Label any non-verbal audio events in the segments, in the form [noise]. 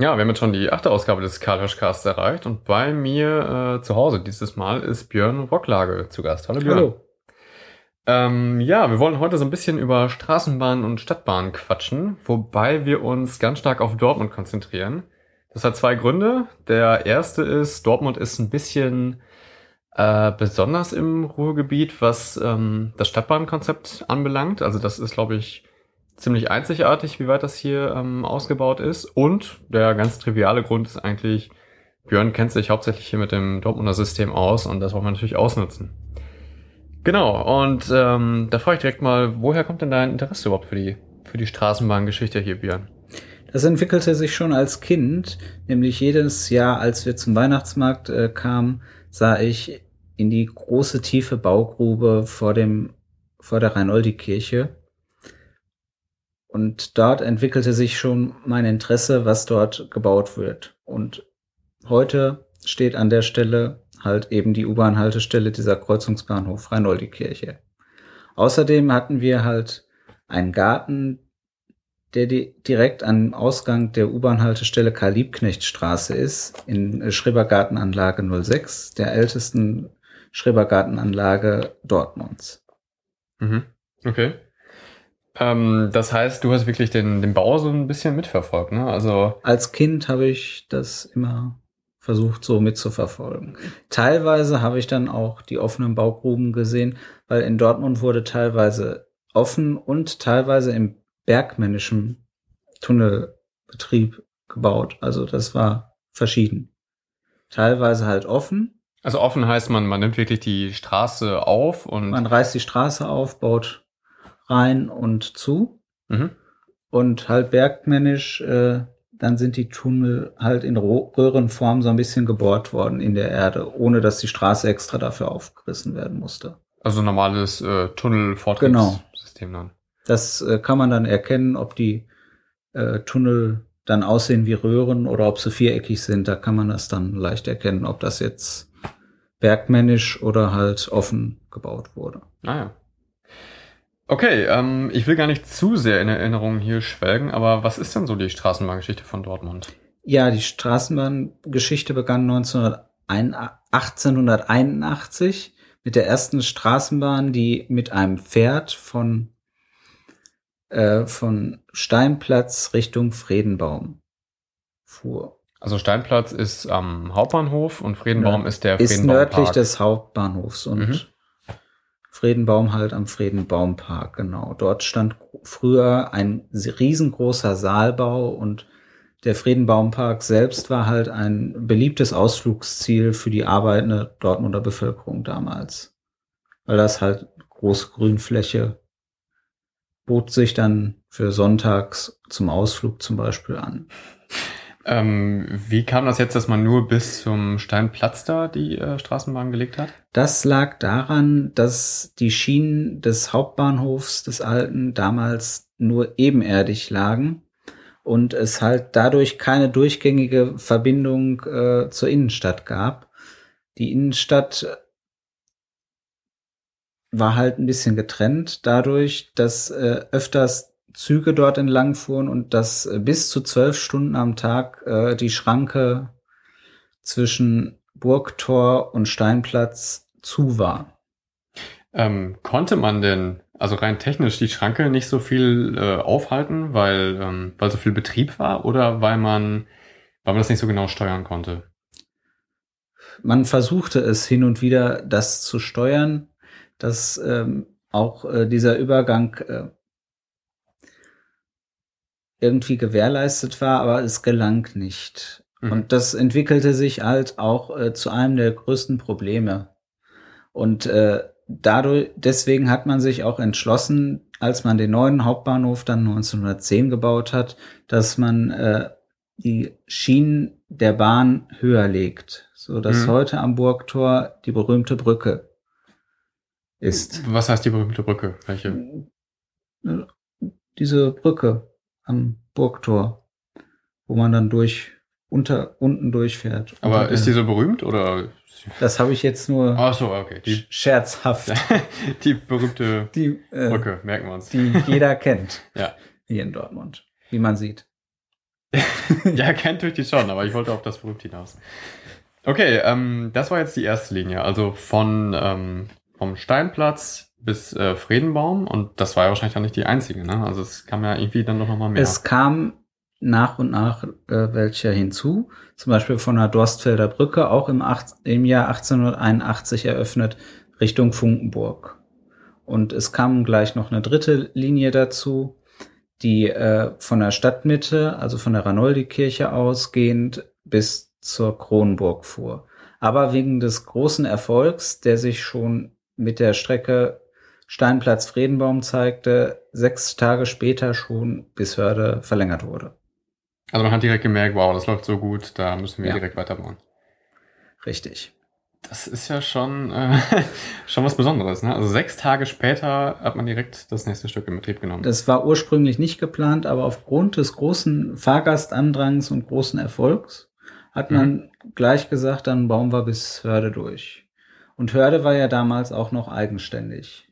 Ja, wir haben jetzt schon die achte Ausgabe des Karl Hirschcasts erreicht und bei mir äh, zu Hause dieses Mal ist Björn Rocklage zu Gast. Hallo Björn. Hallo. Ähm, ja, wir wollen heute so ein bisschen über Straßenbahn und Stadtbahn quatschen, wobei wir uns ganz stark auf Dortmund konzentrieren. Das hat zwei Gründe. Der erste ist, Dortmund ist ein bisschen äh, besonders im Ruhrgebiet, was ähm, das Stadtbahnkonzept anbelangt. Also das ist, glaube ich, ziemlich einzigartig, wie weit das hier ähm, ausgebaut ist. Und der ganz triviale Grund ist eigentlich, Björn kennt sich hauptsächlich hier mit dem Dortmunder System aus und das wollen wir natürlich ausnutzen. Genau, und ähm, da frage ich direkt mal, woher kommt denn dein Interesse überhaupt für die, für die Straßenbahngeschichte hier, Björn? Das entwickelte sich schon als Kind, nämlich jedes Jahr, als wir zum Weihnachtsmarkt äh, kamen, sah ich in die große tiefe Baugrube vor dem vor der Reinoldi-Kirche. Und dort entwickelte sich schon mein Interesse, was dort gebaut wird. Und heute steht an der Stelle halt eben die U-Bahn-Haltestelle dieser Kreuzungsbahnhof Reinoldi-Kirche. Außerdem hatten wir halt einen Garten, der di direkt am Ausgang der U-Bahn-Haltestelle Karl-Liebknecht-Straße ist, in Schrebergartenanlage 06, der ältesten Schrebergartenanlage Dortmunds. Mhm. Okay. Ähm, das heißt, du hast wirklich den, den Bau so ein bisschen mitverfolgt, ne? Also Als Kind habe ich das immer versucht, so mitzuverfolgen. Teilweise habe ich dann auch die offenen Baugruben gesehen, weil in Dortmund wurde teilweise offen und teilweise im bergmännischen Tunnelbetrieb gebaut. Also das war verschieden. Teilweise halt offen. Also offen heißt man, man nimmt wirklich die Straße auf und. Man reißt die Straße auf, baut rein und zu. Mhm. Und halt bergmännisch, äh, dann sind die Tunnel halt in Röhrenform so ein bisschen gebohrt worden in der Erde, ohne dass die Straße extra dafür aufgerissen werden musste. Also normales äh, Tunnel-Forttriebssystem genau. dann. Das äh, kann man dann erkennen, ob die äh, Tunnel dann aussehen wie Röhren oder ob sie viereckig sind. Da kann man das dann leicht erkennen, ob das jetzt bergmännisch oder halt offen gebaut wurde. Ah ja. Okay, ähm, ich will gar nicht zu sehr in Erinnerungen hier schwelgen, aber was ist denn so die Straßenbahngeschichte von Dortmund? Ja, die Straßenbahngeschichte begann 1881 mit der ersten Straßenbahn, die mit einem Pferd von, äh, von Steinplatz Richtung Friedenbaum fuhr. Also Steinplatz ist am Hauptbahnhof und Friedenbaum Ja, ist der Ist Friedenbaum nördlich Park. des Hauptbahnhofs und Mhm. Friedenbaum halt am Friedenbaumpark, genau. Dort stand früher ein riesengroßer Saalbau und der Friedenbaumpark selbst war halt ein beliebtes Ausflugsziel für die arbeitende Dortmunder Bevölkerung damals. Weil das halt große Grünfläche bot sich dann für sonntags zum Ausflug zum Beispiel an. Ähm, wie kam das jetzt, dass man nur bis zum Steinplatz da die äh, Straßenbahn gelegt hat? Das lag daran, dass die Schienen des Hauptbahnhofs des Alten damals nur ebenerdig lagen und es halt dadurch keine durchgängige Verbindung äh, zur Innenstadt gab. Die Innenstadt war halt ein bisschen getrennt dadurch, dass äh, öfters Züge dort entlang fuhren und dass äh, bis zu zwölf Stunden am Tag äh, die Schranke zwischen Burgtor und Steinplatz zu war. Ähm, konnte man denn, also rein technisch, die Schranke nicht so viel äh, aufhalten, weil, ähm, weil so viel Betrieb war oder weil man, weil man das nicht so genau steuern konnte? Man versuchte es hin und wieder, das zu steuern, dass ähm, auch äh, dieser Übergang äh, irgendwie gewährleistet war, aber es gelang nicht. Mhm. Und das entwickelte sich halt auch äh, zu einem der größten Probleme. Und äh, dadurch, deswegen hat man sich auch entschlossen, als man den neuen Hauptbahnhof dann 1910 gebaut hat, dass man äh, die Schienen der Bahn höher legt, so dass Mhm. heute am Burgtor die berühmte Brücke ist. Was heißt die berühmte Brücke? Welche? Diese Brücke am Burgtor, wo man dann durch unter unten durchfährt. Aber Unter ist die so berühmt oder? Das habe ich jetzt nur Ach so, okay. Die, scherzhaft. [laughs] die berühmte Die, äh, Brücke, merken wir uns. die jeder kennt Ja. hier in Dortmund, wie man sieht. [laughs] ja, kennt durch die schon, aber ich wollte auf das berühmt hinaus. Okay, ähm, das war jetzt die erste Linie, also von ähm, vom Steinplatz bis äh, Friedenbaum und das war ja wahrscheinlich auch nicht die einzige, ne? Also es kam ja irgendwie dann noch mal mehr. Es kam nach und nach äh, welche hinzu, zum Beispiel von der Dorstfelder Brücke, auch im, acht, im Jahr 1881 eröffnet, Richtung Funkenburg. Und es kam gleich noch eine dritte Linie dazu, die äh, von der Stadtmitte, also von der Ranoldi-Kirche ausgehend bis zur Kronburg fuhr. Aber wegen des großen Erfolgs, der sich schon mit der Strecke Steinplatz-Friedenbaum zeigte, sechs Tage später schon bis Hörde verlängert wurde. Also man hat direkt gemerkt, wow, das läuft so gut, da müssen wir ja. direkt weiterbauen. Richtig. Das ist ja schon, äh, [laughs] schon was Besonderes. Ne? Also sechs Tage später hat man direkt das nächste Stück in Betrieb genommen. Das war ursprünglich nicht geplant, aber aufgrund des großen Fahrgastandrangs und großen Erfolgs hat man mhm. gleich gesagt, dann bauen wir bis Hörde durch. Und Hörde war ja damals auch noch eigenständig.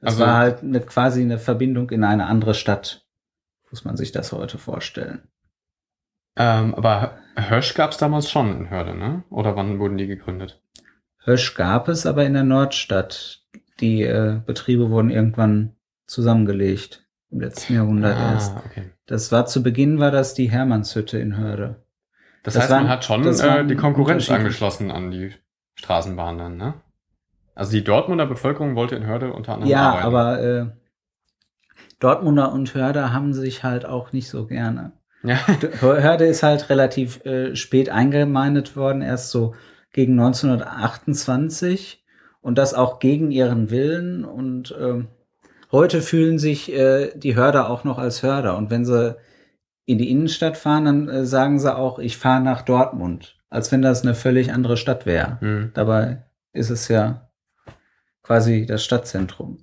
Das also, war halt eine, quasi eine Verbindung in eine andere Stadt. Muss man sich das heute vorstellen. Ähm, aber Hösch gab es damals schon in Hörde, ne? Oder wann wurden die gegründet? Hösch gab es aber in der Nordstadt. Die äh, Betriebe wurden irgendwann zusammengelegt im letzten Jahrhundert ah, erst. Okay. Das war zu Beginn war das die Hermannshütte in Hörde. Das, das heißt, waren, man hat schon äh, die Konkurrenz angeschlossen an die Straßenbahn dann, ne? Also die Dortmunder Bevölkerung wollte in Hörde unter anderem ja, arbeiten. Ja, aber äh, Dortmunder und Hörder haben sich halt auch nicht so gerne. Ja. Hörde ist halt relativ äh, spät eingemeindet worden, erst so gegen 1928 und das auch gegen ihren Willen und äh, heute fühlen sich äh, die Hörder auch noch als Hörder und wenn sie in die Innenstadt fahren, dann äh, sagen sie auch, ich fahre nach Dortmund, als wenn das eine völlig andere Stadt wäre. Mhm. Dabei ist es ja quasi das Stadtzentrum.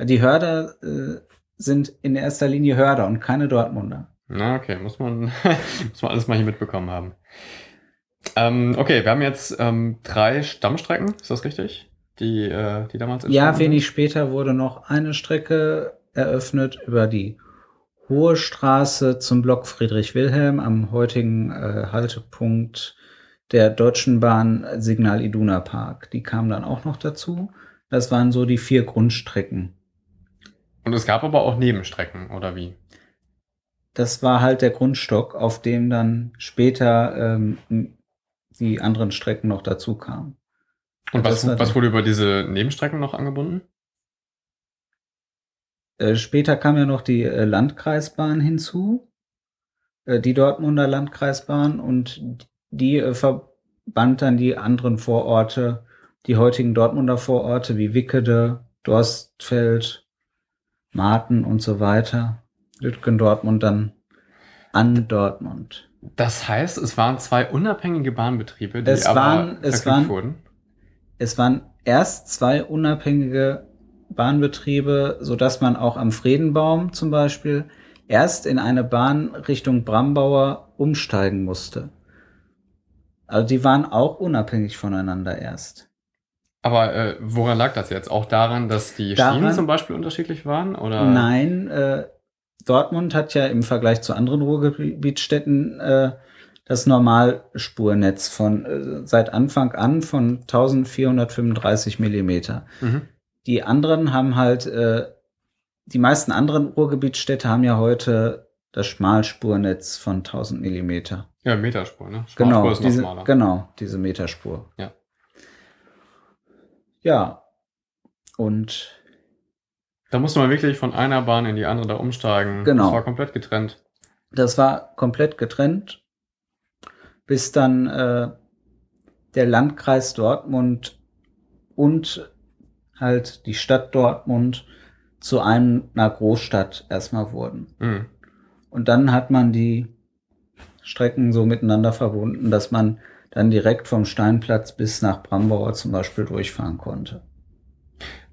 Die Hörder äh, sind in erster Linie Hörder und keine Dortmunder. Na, okay, muss man, [laughs] muss man alles mal hier mitbekommen haben. Ähm, okay, wir haben jetzt ähm, drei Stammstrecken, ist das richtig? Die, äh, die damals Ja, wenig sind? später wurde noch eine Strecke eröffnet über die Hohe Straße zum Block Friedrich Wilhelm am heutigen äh, Haltepunkt der Deutschen Bahn Signal Iduna Park. Die kam dann auch noch dazu. Das waren so die vier Grundstrecken. Und es gab aber auch Nebenstrecken, oder wie? Das war halt der Grundstock, auf dem dann später ähm, die anderen Strecken noch dazu kamen. Und was, was wurde über diese Nebenstrecken noch angebunden? Äh, später kam ja noch die äh, Landkreisbahn hinzu, äh, die Dortmunder Landkreisbahn, und die äh, verband dann die anderen Vororte, die heutigen Dortmunder Vororte wie Wickede, Dorstfeld, Marten und so weiter. Lütgen Dortmund dann an Dortmund. Das heißt, es waren zwei unabhängige Bahnbetriebe, die es aber waren, es waren, wurden? Es waren erst zwei unabhängige Bahnbetriebe, so dass man auch am Friedenbaum zum Beispiel erst in eine Bahn Richtung Brambauer umsteigen musste. Also die waren auch unabhängig voneinander erst. Aber äh, woran lag das jetzt? Auch daran, dass die daran, Schienen zum Beispiel unterschiedlich waren? Oder? Nein, äh, Dortmund hat ja im Vergleich zu anderen Ruhrgebietsstädten äh, das Normalspurnetz von äh, seit Anfang an von 1435 Millimeter. Mhm. Die anderen haben halt, äh, die meisten anderen Ruhrgebietsstädte haben ja heute das Schmalspurnetz von 1000 Millimeter. Ja, Meterspur, ne? Schmalspur genau, ist noch diese, schmaler. Genau, diese Meterspur. Ja. Ja. Und da musste man wirklich von einer Bahn in die andere da umsteigen. Genau. Das war komplett getrennt. Das war komplett getrennt, bis dann äh, der Landkreis Dortmund und halt die Stadt Dortmund zu einer Großstadt erstmal wurden. Mhm. Und dann hat man die Strecken so miteinander verbunden, dass man dann direkt vom Steinplatz bis nach Brambauer zum Beispiel durchfahren konnte.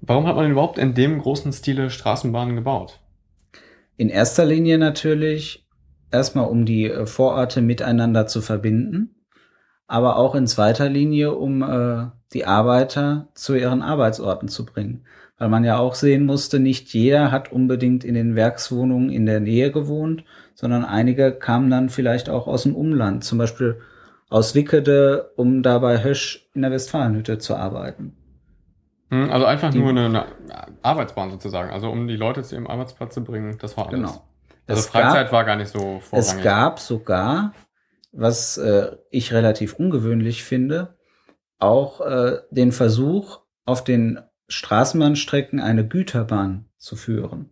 Warum hat man überhaupt in dem großen Stile Straßenbahnen gebaut? In erster Linie natürlich erstmal, um die äh, Vororte miteinander zu verbinden, aber auch in zweiter Linie, um äh, die Arbeiter zu ihren Arbeitsorten zu bringen. Weil man ja auch sehen musste, nicht jeder hat unbedingt in den Werkswohnungen in der Nähe gewohnt, sondern einige kamen dann vielleicht auch aus dem Umland, zum Beispiel aus Wickede, um da bei Hösch in der Westfalenhütte zu arbeiten. Hm, Also einfach nur eine, eine Arbeitsbahn sozusagen, also um die Leute zu ihrem Arbeitsplatz zu bringen, das war alles. Genau. Also Es Freizeit gab- war gar nicht so Es vorrangig. gab sogar, was äh, ich relativ ungewöhnlich finde, auch äh, den Versuch, auf den Straßenbahnstrecken eine Güterbahn zu führen.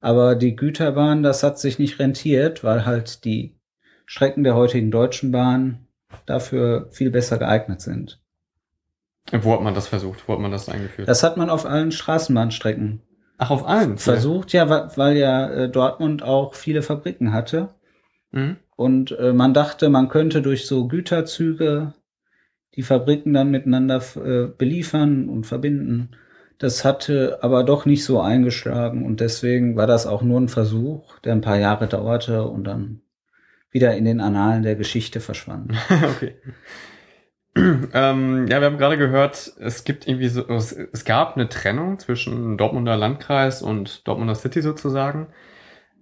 Aber die Güterbahn, das hat sich nicht rentiert, weil halt die Strecken der heutigen Deutschen Bahn dafür viel besser geeignet sind. Wo hat man das versucht? Wo hat man das eingeführt? Das hat man auf allen Straßenbahnstrecken Ach, auf allen? versucht, ja, wa- weil ja äh, Dortmund auch viele Fabriken hatte. Mhm. Und äh, man dachte, man könnte durch so Güterzüge die Fabriken dann miteinander äh, beliefern und verbinden. Das hatte aber doch nicht so eingeschlagen und deswegen war das auch nur ein Versuch, der ein paar Jahre dauerte und dann wieder in den Annalen der Geschichte verschwand. [laughs] okay. ähm, ja, wir haben gerade gehört, es gibt irgendwie so, es, es gab eine Trennung zwischen Dortmunder Landkreis und Dortmunder City sozusagen.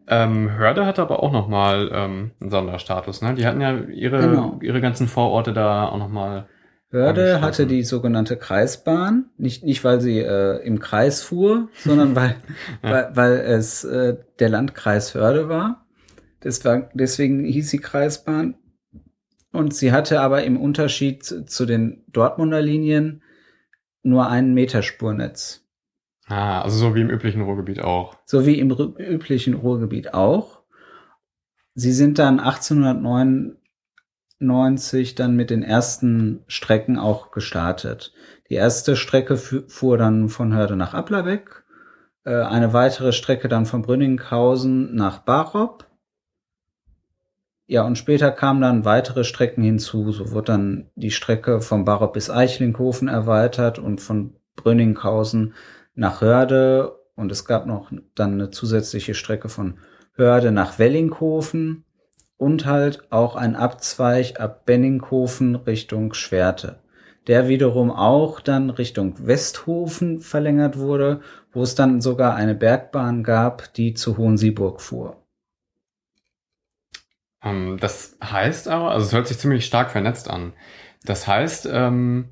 Ähm, Hörde hatte aber auch nochmal ähm, einen Sonderstatus, ne? Die hatten ja ihre, Genau. ihre ganzen Vororte da auch nochmal. Hörde hatte die sogenannte Kreisbahn, nicht, nicht weil sie äh, im Kreis fuhr, sondern weil, [laughs] Ja. weil, weil es äh, der Landkreis Hörde war. Deswegen hieß sie Kreisbahn. Und sie hatte aber im Unterschied zu, den Dortmunder Linien nur ein Meterspurnetz. Ah, also so wie im üblichen Ruhrgebiet auch. So wie im üblichen Ruhrgebiet auch. Sie sind dann 1899 dann mit den ersten Strecken auch gestartet. Die erste Strecke fu- fuhr dann von Hörde nach Applerbeck, äh, eine weitere Strecke dann von Brünninghausen nach Barop. Ja, und später kamen dann weitere Strecken hinzu. So wurde dann die Strecke von Barop bis Eichlinghofen erweitert und von Brünninghausen nach Hörde und es gab noch dann eine zusätzliche Strecke von Hörde nach Wellinghofen und halt auch ein Abzweig ab Benninghofen Richtung Schwerte, der wiederum auch dann Richtung Westhofen verlängert wurde, wo es dann sogar eine Bergbahn gab, die zu Hohensieburg fuhr. Ähm, das heißt aber, also es hört sich ziemlich stark vernetzt an. Das heißt, ähm,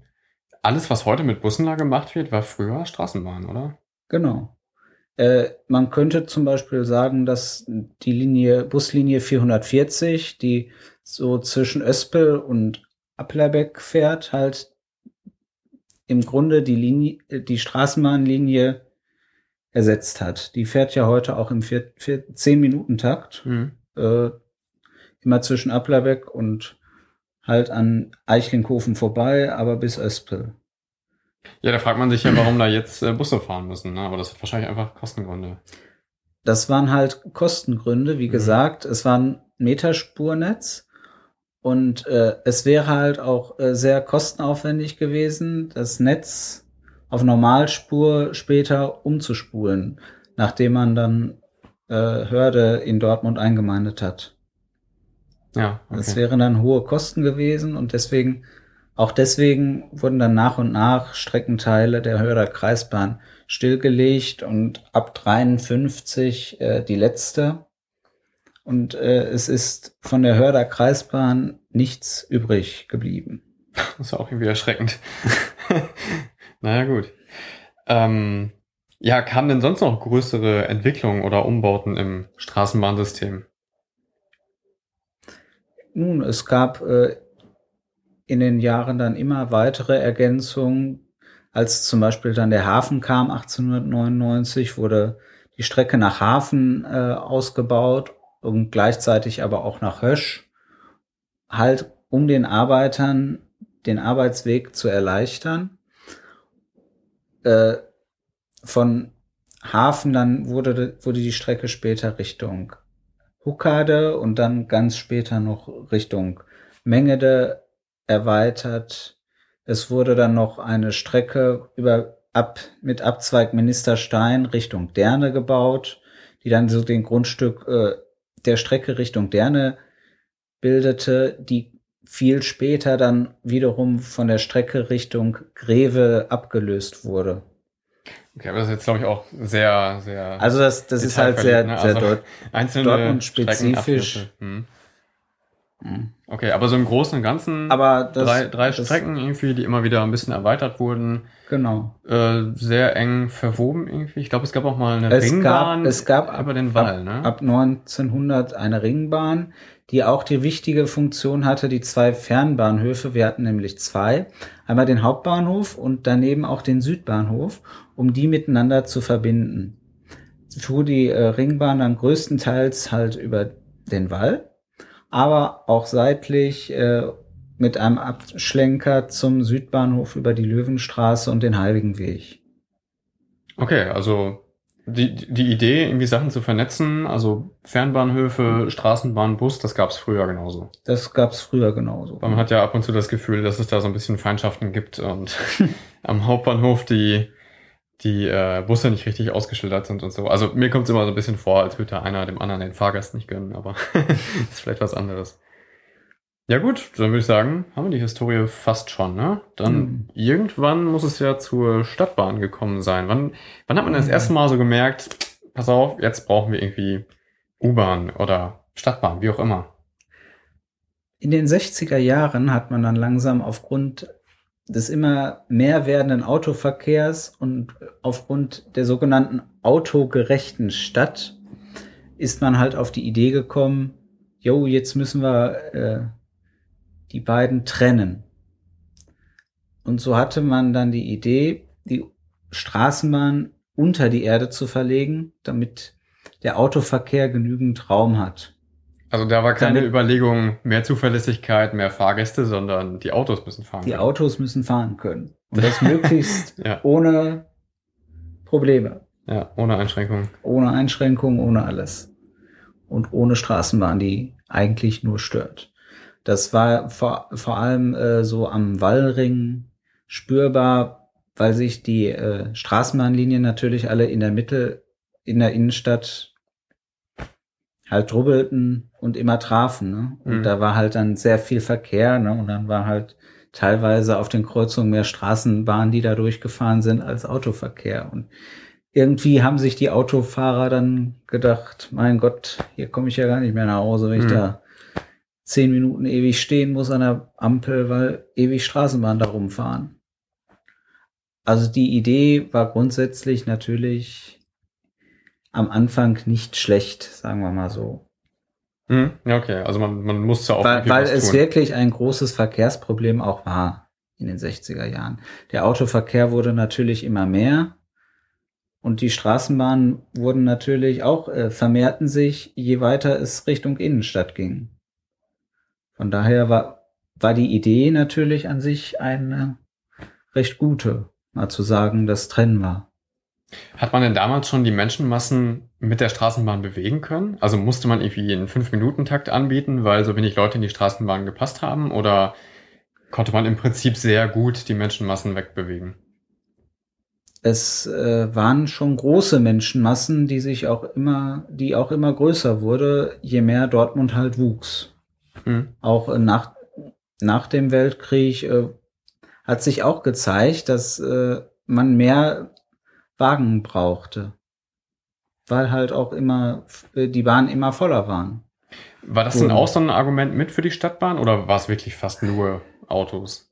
alles, was heute mit Bussen da gemacht wird, war früher Straßenbahn, oder? Genau. Äh, man könnte zum Beispiel sagen, dass die Linie, Buslinie 440, die so zwischen Öspel und Applerbeck fährt, halt im Grunde die Linie, die Straßenbahnlinie ersetzt hat. Die fährt ja heute auch im 10-Minuten-Takt, Mhm. äh, immer zwischen Applerbeck und halt an Eichlinghofen vorbei, aber bis Öspel. Ja, da fragt man sich ja, warum da jetzt äh, Busse fahren müssen, ne? aber das hat wahrscheinlich einfach Kostengründe. Das waren halt Kostengründe, wie Mhm. gesagt. Es war ein Meterspurnetz und äh, es wäre halt auch äh, sehr kostenaufwendig gewesen, das Netz auf Normalspur später umzuspulen, nachdem man dann äh, Hörde in Dortmund eingemeindet hat. Ja, Das okay. wären dann hohe Kosten gewesen und deswegen, auch deswegen wurden dann nach und nach Streckenteile der Hörder Kreisbahn stillgelegt und ab 53 äh, die letzte. Und äh, es ist von der Hörder Kreisbahn nichts übrig geblieben. Das ist auch irgendwie erschreckend. [laughs] naja, gut. Ähm, ja, kamen denn sonst noch größere Entwicklungen oder Umbauten im Straßenbahnsystem? Nun, es gab äh, in den Jahren dann immer weitere Ergänzungen. Als zum Beispiel dann der Hafen kam 1899, wurde die Strecke nach Hafen äh, ausgebaut und gleichzeitig aber auch nach Hösch, halt um den Arbeitern den Arbeitsweg zu erleichtern. Äh, von Hafen dann wurde, wurde die Strecke später Richtung Huckade und dann ganz später noch Richtung Mengede erweitert. Es wurde dann noch eine Strecke über ab mit Abzweig Ministerstein Richtung Derne gebaut, die dann so den Grundstück äh, der Strecke Richtung Derne bildete, die viel später dann wiederum von der Strecke Richtung Greve abgelöst wurde. Okay, aber das ist jetzt, glaube ich, auch sehr, sehr. Also das, das ist halt sehr, ne? sehr Also einzelne Dortmund-spezifisch. Hm. Mhm. Okay, aber so im Großen und Ganzen Aber das, drei, drei das, Strecken irgendwie, die immer wieder ein bisschen erweitert wurden, Genau. äh, sehr eng verwoben irgendwie. Ich glaube, es gab auch mal eine Es Ringbahn gab, es gab ab, über den Wall, ne? ab 1900 eine Ringbahn, die auch die wichtige Funktion hatte, die zwei Fernbahnhöfe, wir hatten nämlich zwei, einmal den Hauptbahnhof und daneben auch den Südbahnhof, um die miteinander zu verbinden. Fuhr die äh, Ringbahn dann größtenteils halt über den Wall, aber auch seitlich äh, mit einem Abschlenker zum Südbahnhof über die Löwenstraße und den Heiligen Weg. Okay, also die, die Idee, irgendwie Sachen zu vernetzen, also Fernbahnhöfe, Straßenbahn, Bus, das gab es früher genauso. Das gab's früher genauso. Weil man hat ja ab und zu das Gefühl, dass es da so ein bisschen Feindschaften gibt und [laughs] am Hauptbahnhof die, die äh, Busse nicht richtig ausgeschildert sind und so. Also mir kommt es immer so ein bisschen vor, als würde einer dem anderen den Fahrgast nicht gönnen, aber [laughs] ist vielleicht was anderes. Ja gut, dann würde ich sagen, haben wir die Historie fast schon, ne? Dann Hm. irgendwann muss es ja zur Stadtbahn gekommen sein. Wann, wann hat man das Hm. erste Mal so gemerkt, pass auf, jetzt brauchen wir irgendwie U-Bahn oder Stadtbahn, wie auch immer. In den 60er Jahren hat man dann langsam aufgrund des immer mehr werdenden Autoverkehrs und aufgrund der sogenannten autogerechten Stadt ist man halt auf die Idee gekommen, jo, jetzt müssen wir äh, die beiden trennen. Und so hatte man dann die Idee, die Straßenbahn unter die Erde zu verlegen, damit der Autoverkehr genügend Raum hat. Also da war keine Damit- Überlegung, mehr Zuverlässigkeit, mehr Fahrgäste, sondern die Autos müssen fahren. Die können. Autos müssen fahren können. Und [laughs] das möglichst Ja, ohne Probleme, ja, ohne Einschränkung. ohne Einschränkungen, ohne alles. Und ohne Straßenbahn, die eigentlich nur stört. Das war vor, vor allem äh, so am Wallring spürbar, weil sich die äh, Straßenbahnlinien natürlich alle in der Mitte, in der Innenstadt halt drubbelten und immer trafen. Ne? Und Mhm. da war halt dann sehr viel Verkehr. Ne? Und dann war halt teilweise auf den Kreuzungen mehr Straßenbahnen, die da durchgefahren sind, als Autoverkehr. Und irgendwie haben sich die Autofahrer dann gedacht, mein Gott, hier komme ich ja gar nicht mehr nach Hause, wenn ich Mhm. da zehn Minuten ewig stehen muss an der Ampel, weil ewig Straßenbahn da rumfahren. Also die Idee war grundsätzlich natürlich am Anfang nicht schlecht, sagen wir mal so. Hm? Ja, okay. Also man, man musste auch Weil, weil es tun. wirklich ein großes Verkehrsproblem auch war in den 60er Jahren. Der Autoverkehr wurde natürlich immer mehr und die Straßenbahnen wurden natürlich auch, äh, vermehrten sich, je weiter es Richtung Innenstadt ging. Von daher war, war die Idee natürlich an sich eine recht gute, mal zu sagen, das trennen wir. Hat man denn damals schon die Menschenmassen mit der Straßenbahn bewegen können? Also musste man irgendwie einen 5-Minuten-Takt anbieten, weil so wenig Leute in die Straßenbahn gepasst haben? Oder konnte man im Prinzip sehr gut die Menschenmassen wegbewegen? es äh, waren schon große Menschenmassen, die sich auch immer, die auch immer größer wurde, je mehr Dortmund halt wuchs. Hm? Auch äh, nach, nach dem Weltkrieg äh, hat sich auch gezeigt, dass äh, man mehr Wagen brauchte. Weil halt auch immer äh, die Bahnen immer voller waren. War das denn auch so ein Argument mit für die Stadtbahn oder war es wirklich fast nur Autos?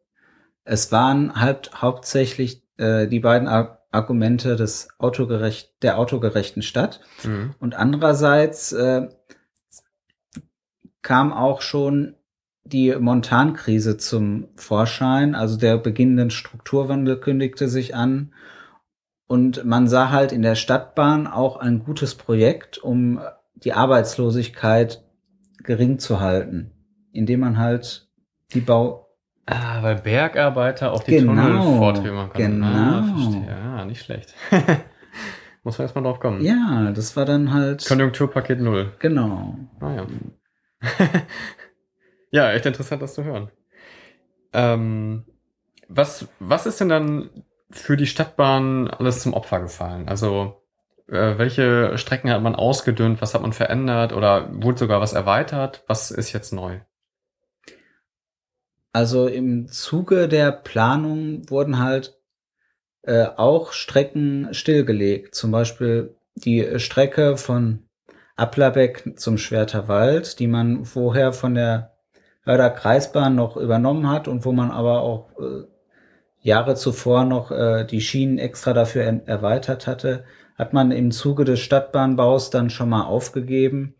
Es waren halt hauptsächlich äh, die beiden Ar Argumente des autogerecht, der autogerechten Stadt. Hm. Und andererseits äh, kam auch schon die Montankrise zum Vorschein, also der beginnende Strukturwandel kündigte sich an und man sah halt in der Stadtbahn auch ein gutes Projekt, um die Arbeitslosigkeit gering zu halten, indem man halt die Bau Ah, weil Bergarbeiter auf die Genau, Tunnel fortführen können. Ah, genau. verstehe. Ja, nicht schlecht. [laughs] Muss man erstmal drauf kommen. ja, das war dann halt Konjunkturpaket Null. genau. Ah ja. [laughs] ja, echt interessant, das zu hören. Ähm, was, was ist denn dann für die Stadtbahn alles zum Opfer gefallen? Also, äh, welche Strecken hat man ausgedünnt? Was hat man verändert? Oder wurde sogar was erweitert? Was ist jetzt neu? Also im Zuge der Planung wurden halt äh, auch Strecken stillgelegt. Zum Beispiel die Strecke von Applerbeck zum Schwerterwald, die man vorher von der Hörder Kreisbahn noch übernommen hat und wo man aber auch äh, Jahre zuvor noch äh, die Schienen extra dafür erweitert hatte, hat man im Zuge des Stadtbahnbaus dann schon mal aufgegeben.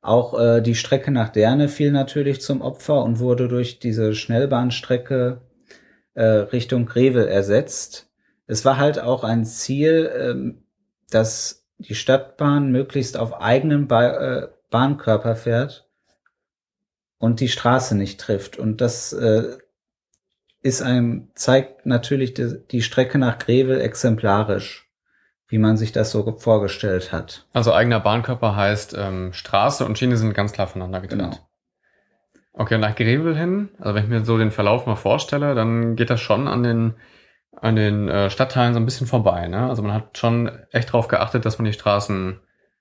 Auch äh, die Strecke nach Derne fiel natürlich zum Opfer und wurde durch diese Schnellbahnstrecke äh, Richtung Greve ersetzt. Es war halt auch ein Ziel, ähm, dass die Stadtbahn möglichst auf eigenen ba äh, Bahnkörper fährt und die Straße nicht trifft. Und das äh, ist ein, zeigt natürlich die, die Strecke nach Greve exemplarisch, wie man sich das so vorgestellt hat. Also eigener Bahnkörper heißt, ähm, Straße und Schiene sind ganz klar voneinander getrennt. Genau. Okay, nach Grevel hin, also wenn ich mir so den Verlauf mal vorstelle, dann geht das schon an den an den äh, Stadtteilen so ein bisschen vorbei. Ne? Also man hat schon echt darauf geachtet, dass man die Straßen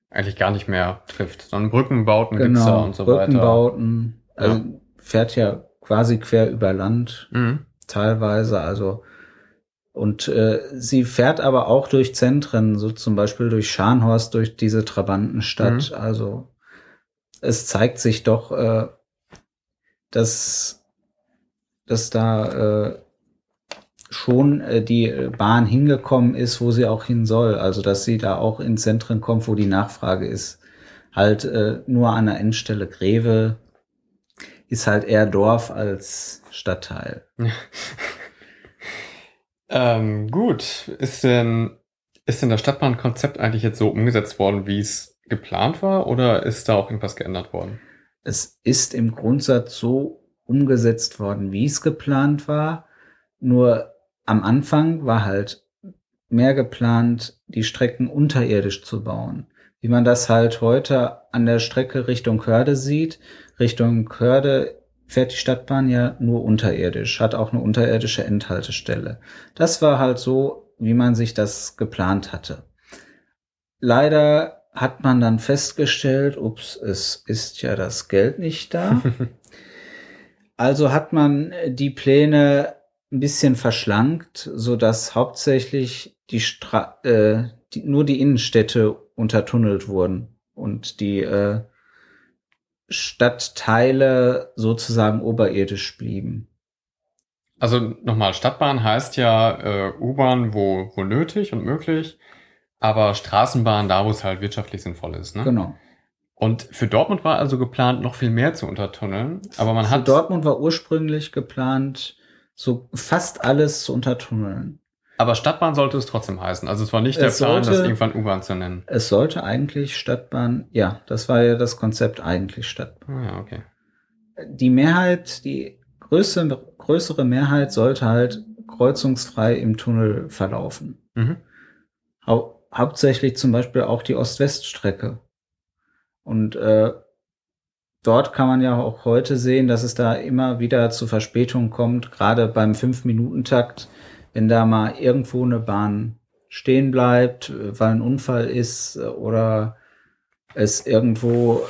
eigentlich gar nicht mehr trifft, sondern Brückenbauten genau, gibt's da und so Brückenbauten, weiter. Brückenbauten, also ja. fährt ja quasi quer über Land mhm. Teilweise, also und äh, sie fährt aber auch durch Zentren, so zum Beispiel durch Scharnhorst, durch diese Trabantenstadt. Mhm. Also es zeigt sich doch, äh, dass, dass da äh, schon äh, die Bahn hingekommen ist, wo sie auch hin soll. Also dass sie da auch in Zentren kommt, wo die Nachfrage ist. Halt äh, nur an der Endstelle Greve ist halt eher Dorf als Stadtteil. [laughs] ähm, gut, ist denn ist denn das Stadtbahnkonzept eigentlich jetzt so umgesetzt worden, wie es geplant war, oder ist da auch irgendwas geändert worden? Es ist im Grundsatz so umgesetzt worden, wie es geplant war. Nur am Anfang war halt mehr geplant, die Strecken unterirdisch zu bauen. Wie man das halt heute an der Strecke Richtung Körde sieht. Richtung Körde fährt die Stadtbahn ja nur unterirdisch, hat auch eine unterirdische Endhaltestelle. Das war halt so, wie man sich das geplant hatte. Leider hat man dann festgestellt, ups, es ist ja das Geld nicht da. [laughs] also hat man die Pläne ein bisschen verschlankt, so dass hauptsächlich die, Stra äh, die nur die Innenstädte untertunnelt wurden und die äh, Stadtteile sozusagen oberirdisch blieben. Also nochmal, Stadtbahn heißt ja äh, U-Bahn, wo, wo nötig und möglich, aber Straßenbahn da, wo es halt wirtschaftlich sinnvoll ist. Ne? Genau. Und für Dortmund war also geplant, noch viel mehr zu untertunneln, aber man für hat. Dortmund war ursprünglich geplant, so fast alles zu untertunneln. Aber Stadtbahn sollte es trotzdem heißen. Also es war nicht es der Plan, sollte, das irgendwann U-Bahn zu nennen. Es sollte eigentlich Stadtbahn, ja, das war ja das Konzept eigentlich Stadtbahn. Ah, ja, okay. Die Mehrheit, die größere, größere Mehrheit sollte halt kreuzungsfrei im Tunnel verlaufen. Mhm. Hau hauptsächlich zum Beispiel auch die Ost-West-Strecke. Und äh, dort kann man ja auch heute sehen, dass es da immer wieder zu Verspätungen kommt, gerade beim Fünf-Minuten-Takt, wenn da mal irgendwo eine Bahn stehen bleibt, weil ein Unfall ist oder es irgendwo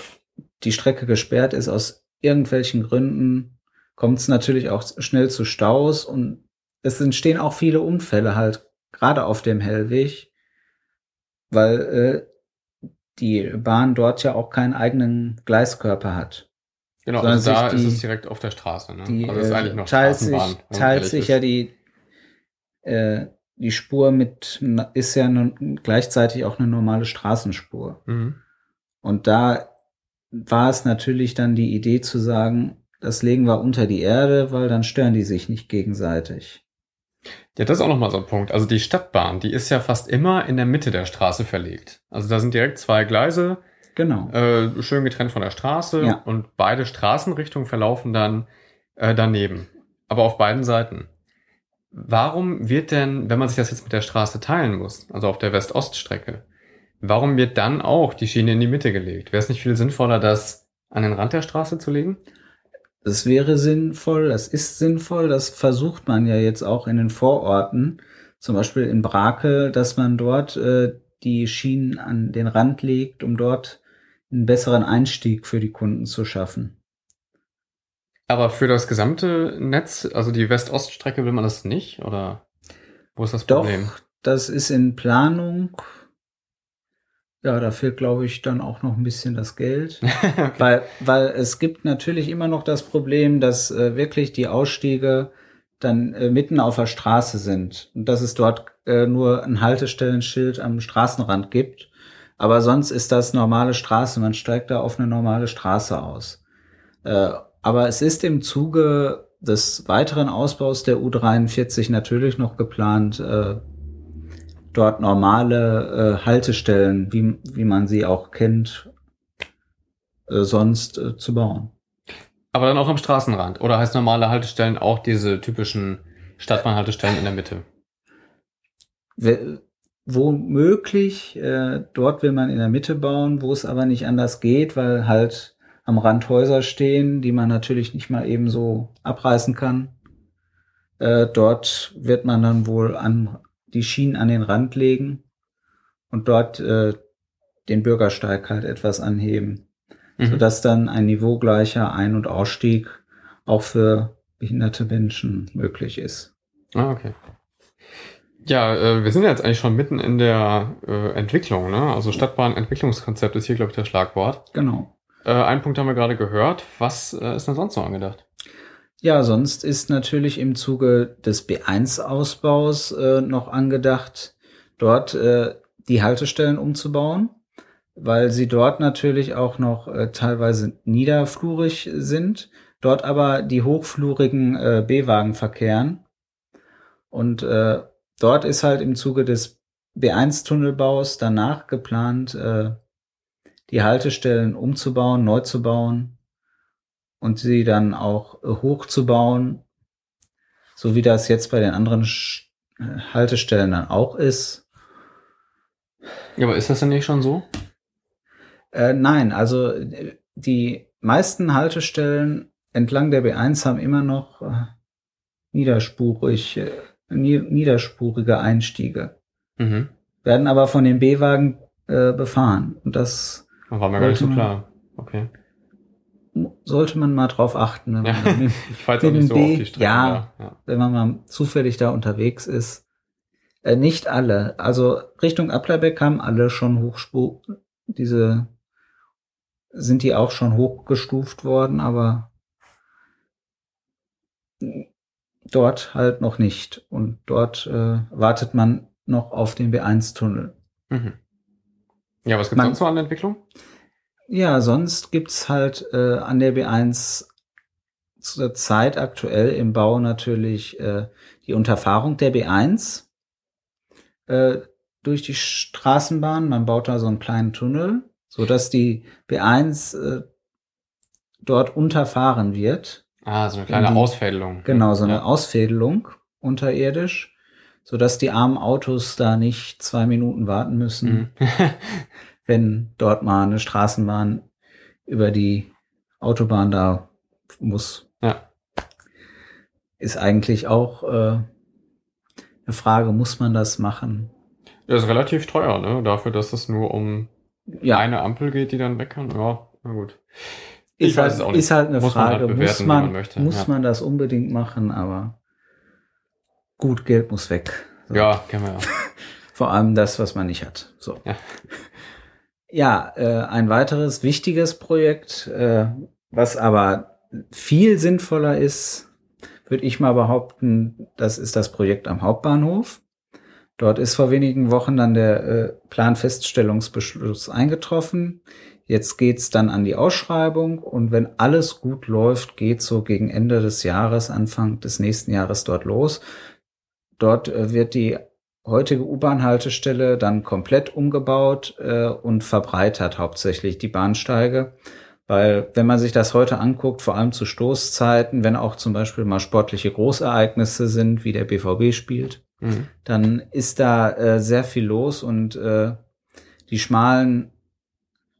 die Strecke gesperrt ist aus irgendwelchen Gründen, kommt es natürlich auch schnell zu Staus und es entstehen auch viele Unfälle halt gerade auf dem Hellweg, weil äh, die Bahn dort ja auch keinen eigenen Gleiskörper hat. Genau, also da die, ist es direkt auf der Straße. Ne? Die, also ist eigentlich noch teilt sich, teilt sich ja die, äh, die Spur mit, ist ja nun gleichzeitig auch eine normale Straßenspur. Mhm. Und da war es natürlich dann die Idee zu sagen, das legen wir unter die Erde, weil dann stören die sich nicht gegenseitig. Ja, das ist auch nochmal so ein Punkt. Also die Stadtbahn, die ist ja fast immer in der Mitte der Straße verlegt. Also da sind direkt zwei Gleise. Genau. Äh, schön getrennt von der Straße. Ja. Und beide Straßenrichtungen verlaufen dann äh, daneben. Aber auf beiden Seiten. Warum wird denn, wenn man sich das jetzt mit der Straße teilen muss, also auf der West-Ost-Strecke, warum wird dann auch die Schiene in die Mitte gelegt? Wäre es nicht viel sinnvoller, das an den Rand der Straße zu legen? Das wäre sinnvoll, das ist sinnvoll, das versucht man ja jetzt auch in den Vororten, zum Beispiel in Brakel, dass man dort äh, die Schienen an den Rand legt, um dort einen besseren Einstieg für die Kunden zu schaffen. Aber für das gesamte Netz, also die West-Ost-Strecke, will man das nicht, oder? Wo ist das Doch, Problem? das ist in Planung. Ja, da fehlt, glaube ich, dann auch noch ein bisschen das Geld. [laughs] okay. Weil, weil es gibt natürlich immer noch das Problem, dass äh, wirklich die Ausstiege dann äh, mitten auf der Straße sind und dass es dort äh, nur ein Haltestellenschild am Straßenrand gibt. Aber sonst ist das normale Straße. Man steigt da auf eine normale Straße aus. Aber es ist im Zuge des weiteren Ausbaus der U43 natürlich noch geplant, äh, dort normale äh, Haltestellen, wie, wie man sie auch kennt, äh, sonst äh, zu bauen. Aber dann auch am Straßenrand. Oder heißt normale Haltestellen auch diese typischen Stadtbahnhaltestellen in der Mitte? We- Womöglich, äh, dort will man in der Mitte bauen, wo es aber nicht anders geht, weil halt am Rand Häuser stehen, die man natürlich nicht mal eben so abreißen kann. Äh, dort wird man dann wohl an die Schienen an den Rand legen und dort äh, den Bürgersteig halt etwas anheben, Mhm. sodass dann ein niveaugleicher Ein- und Ausstieg auch für behinderte Menschen möglich ist. Ah, okay. Ja, äh, wir sind ja jetzt eigentlich schon mitten in der äh, Entwicklung, ne? Also Stadtbahnentwicklungskonzept ist hier, glaube ich, das Schlagwort. Genau. Äh, einen Punkt haben wir gerade gehört. Was äh, ist denn sonst noch angedacht? Ja, sonst ist natürlich im Zuge des B1-Ausbaus äh, noch angedacht, dort äh, die Haltestellen umzubauen, weil sie dort natürlich auch noch äh, teilweise niederflurig sind, dort aber die hochflurigen äh, B-Wagen verkehren. Und äh, dort ist halt im Zuge des B1-Tunnelbaus danach geplant, äh, die Haltestellen umzubauen, neu zu bauen und sie dann auch äh, hochzubauen, so wie das jetzt bei den anderen Sch äh, Haltestellen dann auch ist. Ja, aber ist das denn nicht schon so? Äh, nein, also äh, die meisten Haltestellen entlang der B1 haben immer noch äh, niederspurig, äh, nie, niederspurige Einstiege, Mhm. werden aber von den B-Wagen befahren. Und das War mir gar nicht so klar. Okay. sollte man mal drauf achten, wenn Ja, man mit [laughs] ich fahre jetzt auch nicht so dem auf B, die Strecke. ja. ja. wenn man mal zufällig da unterwegs ist. Äh, nicht alle. Also Richtung Applerbeck haben alle schon Hochspur, diese sind die auch schon hochgestuft worden, aber dort halt noch nicht. Und dort äh, wartet man noch auf den B1-Tunnel. Mhm. Ja, was gibt's Man- sonst noch an der Entwicklung? Ja, sonst gibt's halt äh, an der B1 zur Zeit aktuell im Bau natürlich äh, die Unterfahrung der B1 äh, durch die Straßenbahn. Man baut da so einen kleinen Tunnel, so dass die B1 äh, dort unterfahren wird. Ah, so eine kleine In die- Ausfädelung. Genau, so eine ja. Ausfädelung unterirdisch, so dass die armen Autos da nicht zwei Minuten warten müssen Mhm. [laughs] wenn dort mal eine Straßenbahn über die Autobahn da muss. Ja. Ist eigentlich auch äh, eine Frage, muss man das machen? Das ist relativ teuer, ne? Dafür, dass es nur um Ja, eine Ampel geht, die dann weg kann. Ja, na gut. Ich ist, weiß halt, es auch nicht. ist halt eine Muss man halt Frage, bewerten, muss man, man muss ja. man das unbedingt machen, aber gut, Geld muss weg. So. Ja, kennen wir ja. [laughs] Vor allem das, was man nicht hat. So. Ja. [laughs] Ja, äh, ein weiteres wichtiges Projekt, äh, was aber viel sinnvoller ist, würde ich mal behaupten, das ist das Projekt am Hauptbahnhof. Dort ist vor wenigen Wochen dann der äh, Planfeststellungsbeschluss eingetroffen. Jetzt geht's dann an die Ausschreibung und wenn alles gut läuft, geht so gegen Ende des Jahres, Anfang des nächsten Jahres dort los. Dort äh, wird die heutige U-Bahn-Haltestelle dann komplett umgebaut äh, und verbreitert hauptsächlich die Bahnsteige. Weil wenn man sich das heute anguckt, vor allem zu Stoßzeiten, wenn auch zum Beispiel mal sportliche Großereignisse sind, wie der BVB spielt, Mhm. dann ist da äh, sehr viel los und äh, die schmalen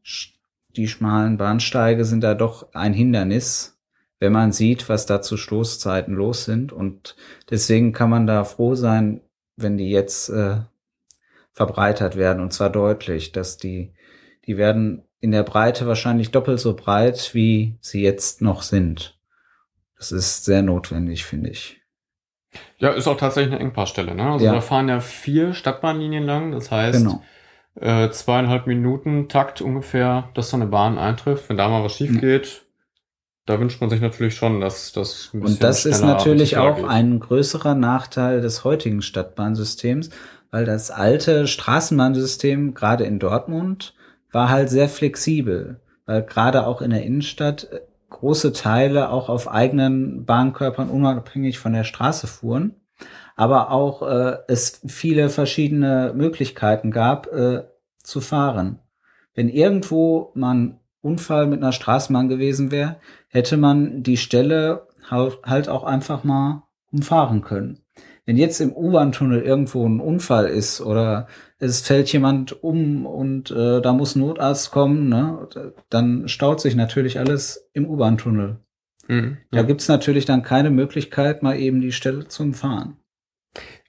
sch- die schmalen Bahnsteige sind da doch ein Hindernis, wenn man sieht, was da zu Stoßzeiten los sind und deswegen kann man da froh sein, wenn die jetzt äh, verbreitert werden und zwar deutlich, dass die die werden in der Breite wahrscheinlich doppelt so breit, wie sie jetzt noch sind. Das ist sehr notwendig, finde ich. Ja, ist auch tatsächlich eine Engpassstelle. Ne? Also Ja. da fahren ja vier Stadtbahnlinien lang. Das heißt, Genau. äh, zweieinhalb Minuten Takt ungefähr, dass so eine Bahn eintrifft. Wenn da mal was schief Mhm. geht, da wünscht man sich natürlich schon, dass das ein bisschen Und das ist natürlich auch geht. ein größerer Nachteil des heutigen Stadtbahnsystems, weil das alte Straßenbahnsystem, gerade in Dortmund, war halt sehr flexibel, weil gerade auch in der Innenstadt äh, große Teile auch auf eigenen Bahnkörpern unabhängig von der Straße fuhren, aber auch äh, es viele verschiedene Möglichkeiten gab äh, zu fahren. Wenn irgendwo man Unfall mit einer Straßenbahn gewesen wäre, hätte man die Stelle halt auch einfach mal umfahren können. Wenn jetzt im U-Bahn-Tunnel irgendwo ein Unfall ist oder es fällt jemand um und äh, da muss ein Notarzt kommen, ne, dann staut sich natürlich alles im U-Bahn-Tunnel. Mhm. Da Ja. gibt's natürlich dann keine Möglichkeit, mal eben die Stelle zu umfahren.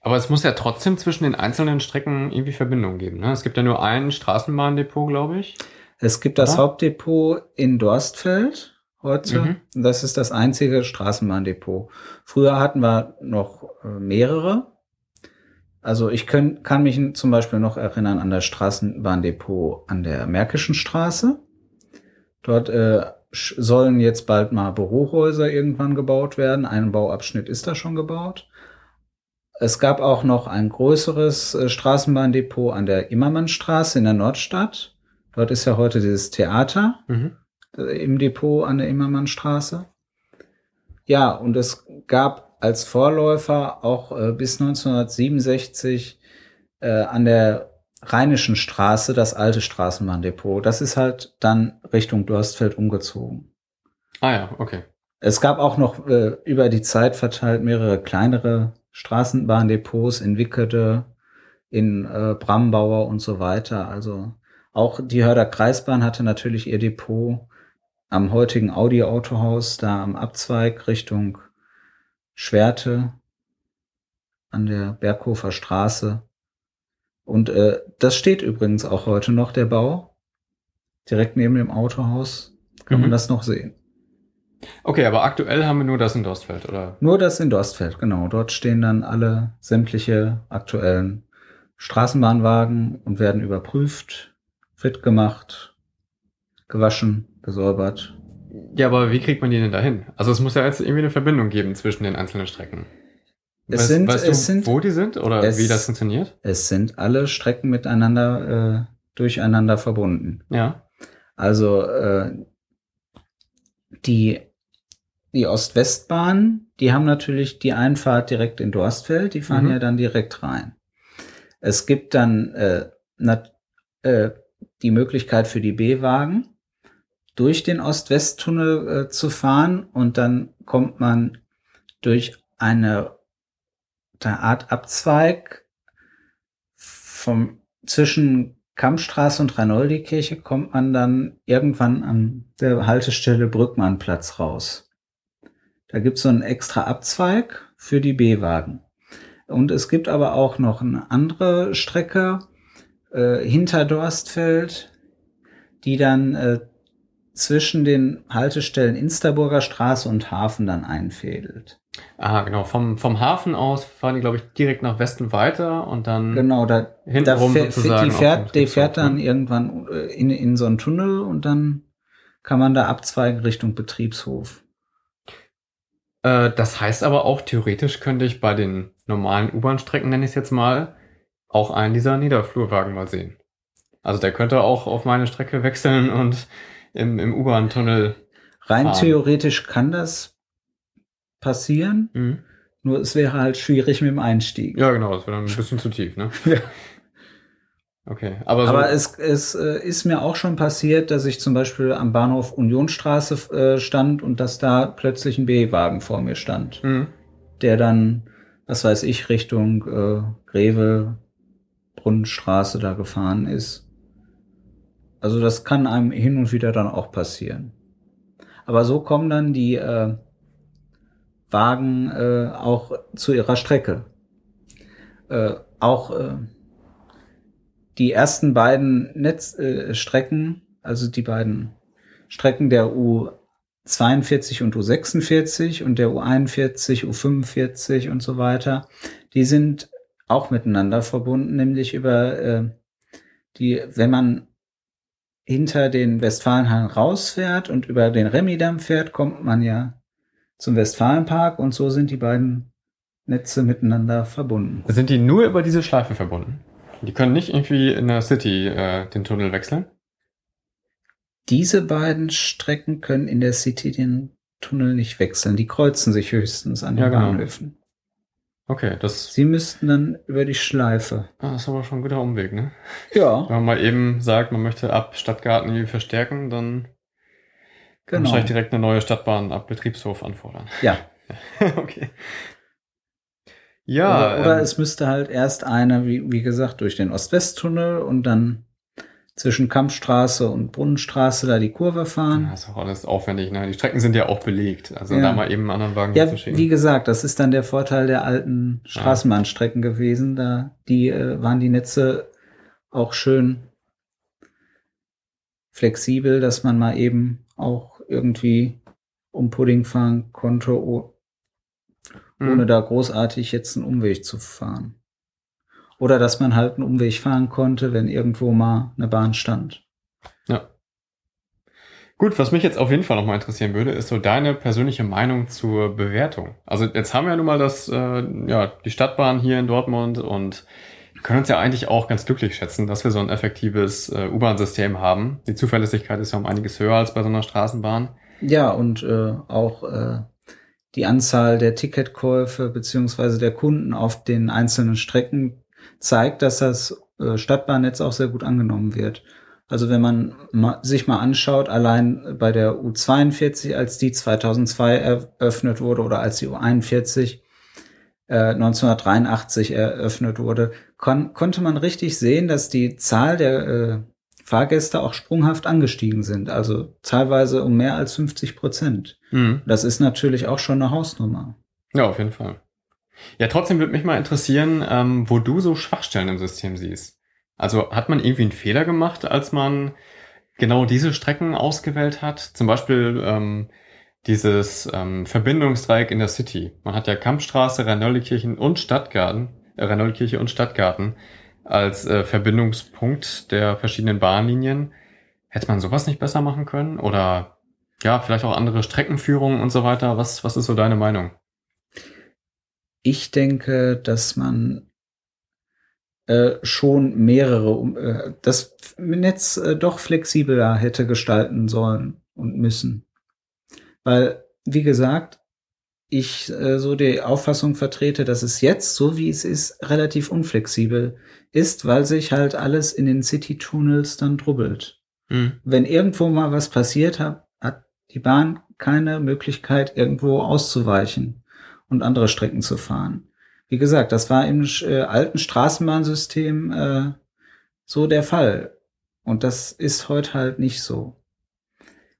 Aber es muss ja trotzdem zwischen den einzelnen Strecken irgendwie Verbindung geben. Ne? Es gibt ja nur ein Straßenbahndepot, glaube ich. Es gibt das Oder? Hauptdepot in Dorstfeld heute. Mhm. Das ist das einzige Straßenbahndepot. Früher hatten wir noch äh, mehrere. Also ich könnt, kann mich zum Beispiel noch erinnern an das Straßenbahndepot an der Märkischen Straße. Dort äh, sollen jetzt bald mal Bürohäuser irgendwann gebaut werden. Ein Bauabschnitt ist da schon gebaut. Es gab auch noch ein größeres äh, Straßenbahndepot an der Immermannstraße in der Nordstadt. Dort ist ja heute dieses Theater Mhm. äh, im Depot an der Immermannstraße. Ja, und es gab als Vorläufer auch äh, bis 1967 äh, an der Rheinischen Straße das alte Straßenbahndepot. Das ist halt dann Richtung Dorstfeld umgezogen. Ah ja, okay. Es gab auch noch äh, über die Zeit verteilt mehrere kleinere Straßenbahndepots in Wickede, in äh, Brambauer und so weiter. Also auch die Hörder Kreisbahn hatte natürlich ihr Depot am heutigen Audi Autohaus, da am Abzweig Richtung Schwerte an der Berghofer Straße. Und äh, das steht übrigens auch heute noch, der Bau. Direkt neben dem Autohaus kann man Mhm. das noch sehen. Okay, aber aktuell haben wir nur das in Dostfeld, oder? Nur das in Dorstfeld, genau. Dort stehen dann alle sämtliche aktuellen Straßenbahnwagen und werden überprüft, fit gemacht, gewaschen, gesäubert. Ja, aber wie kriegt man die denn dahin? Also es muss ja jetzt irgendwie eine Verbindung geben zwischen den einzelnen Strecken. Es weißt, sind- weißt du, es sind- wo die sind oder es- wie das funktioniert? Es sind alle Strecken miteinander äh, durcheinander verbunden. Ja. Also äh, die, die Ost-West-Bahn, die haben natürlich die Einfahrt direkt in Dorstfeld, die fahren Mhm. ja dann direkt rein. Es gibt dann äh, nat, äh, die Möglichkeit für die B-Wagen, durch den Ost-West-Tunnel äh, zu fahren und dann kommt man durch eine, eine Art Abzweig vom zwischen Kammstraße und Reinoldi-Kirche kommt man dann irgendwann an der Haltestelle Brückmannplatz raus. Da gibt's so einen extra Abzweig für die B-Wagen. Und es gibt aber auch noch eine andere Strecke äh, hinter Dorstfeld, die dann äh, zwischen den Haltestellen Insterburger Straße und Hafen dann einfädelt. Ah, genau. Vom, vom Hafen aus fahren die, glaube ich, direkt nach Westen weiter und dann. Genau, da, da Hintenrum fährt, sozusagen die fährt, die fährt dann ne? irgendwann äh, in, in so einen Tunnel und dann kann man da abzweigen Richtung Betriebshof. Äh, das heißt aber auch, theoretisch könnte ich bei den normalen U-Bahn-Strecken, nenne ich es jetzt mal, auch einen dieser Niederflurwagen mal sehen. Also der könnte auch auf meine Strecke wechseln und im, im U-Bahn-Tunnel. Rein Fahren. theoretisch kann das passieren, Mhm. nur es wäre halt schwierig mit dem Einstieg. Ja, genau, das wäre dann ein bisschen zu tief, ne? [laughs] Ja. Okay, aber so. Aber es, es äh, ist mir auch schon passiert, dass ich zum Beispiel am Bahnhof Unionstraße äh, stand und dass da plötzlich ein B-Wagen vor mir stand, Mhm. der dann, was weiß ich, Richtung äh, Greve, Brunnenstraße da gefahren ist. Also das kann einem hin und wieder dann auch passieren. Aber so kommen dann die äh, Wagen äh, auch zu ihrer Strecke. Äh, auch äh, die ersten beiden Netzstrecken, äh, also die beiden Strecken der U42 und U46 und der U41, U45 und so weiter, die sind auch miteinander verbunden, nämlich über äh, die, wenn man hinter den Westfalenhallen rausfährt und über den Remidamm fährt, kommt man ja zum Westfalenpark und so sind die beiden Netze miteinander verbunden. Sind die nur über diese Schleife verbunden? Die können nicht irgendwie in der City äh, den Tunnel wechseln? Diese beiden Strecken können in der City den Tunnel nicht wechseln. Die kreuzen sich höchstens an den Ja, genau. Okay, das, Sie müssten dann über die Schleife. ah, das ist aber schon ein guter Umweg, ne? Ja, Wenn man mal eben sagt, man möchte ab Stadtgarten irgendwie verstärken, dann kann man genau. wahrscheinlich direkt eine neue Stadtbahn ab Betriebshof anfordern. Ja. [laughs] okay. Ja, oder oder ähm, es müsste halt erst eine, wie, wie gesagt, durch den Ost-West-Tunnel und dann zwischen Kampfstraße und Brunnenstraße da die Kurve ja, fahren. ist auch alles aufwendig, ne? Die Strecken sind ja auch belegt. Also Ja. da mal eben einen anderen Wagen Ja, wie gesagt, das ist dann der Vorteil der alten Straßenbahnstrecken gewesen. Da die äh, waren die Netze auch schön flexibel, dass man mal eben auch irgendwie um Pudding fahren konnte, Hm. ohne da großartig jetzt einen Umweg zu fahren. Oder dass man halt einen Umweg fahren konnte, wenn irgendwo mal eine Bahn stand. Ja. Gut, was mich jetzt auf jeden Fall nochmal interessieren würde, ist so deine persönliche Meinung zur Bewertung. Also jetzt haben wir ja nun mal das, äh, ja, die Stadtbahn hier in Dortmund und wir können uns ja eigentlich auch ganz glücklich schätzen, dass wir so ein effektives äh, U-Bahn-System haben. Die Zuverlässigkeit ist ja um einiges höher als bei so einer Straßenbahn. Ja, und äh, auch äh, die Anzahl der Ticketkäufe beziehungsweise der Kunden auf den einzelnen Strecken zeigt, dass das äh, Stadtbahnnetz auch sehr gut angenommen wird. Also wenn man ma sich mal anschaut, allein bei der U42, als die 2002 eröffnet wurde oder als die U41 äh, 1983 eröffnet wurde, kon konnte man richtig sehen, dass die Zahl der äh, Fahrgäste auch sprunghaft angestiegen sind. Also teilweise um mehr als 50 Prozent. Mhm. Das ist natürlich auch schon eine Hausnummer. Ja, auf jeden Fall. Ja, trotzdem würde mich mal interessieren, ähm, wo du so Schwachstellen im System siehst. Also hat man irgendwie einen Fehler gemacht, als man genau diese Strecken ausgewählt hat? Zum Beispiel ähm, dieses ähm, Verbindungsdreieck in der City. Man hat ja Kampfstraße, Rheinollikirchen und Stadtgarten, äh, Rheinollikirche und Stadtgarten als äh, Verbindungspunkt der verschiedenen Bahnlinien. Hätte man sowas nicht besser machen können? Oder ja, vielleicht auch andere Streckenführungen und so weiter? Was, was ist so deine Meinung? Ich denke, dass man äh, schon mehrere, äh, das Netz äh, doch flexibler hätte gestalten sollen und müssen. Weil, wie gesagt, ich äh, so die Auffassung vertrete, dass es jetzt, so wie es ist, relativ unflexibel ist, weil sich halt alles in den City-Tunnels dann drubbelt. Mhm. Wenn irgendwo mal was passiert hat, hat die Bahn keine Möglichkeit, irgendwo auszuweichen und andere Strecken zu fahren. Wie gesagt, das war im äh, alten Straßenbahnsystem äh, so der Fall. Und das ist heute halt nicht so.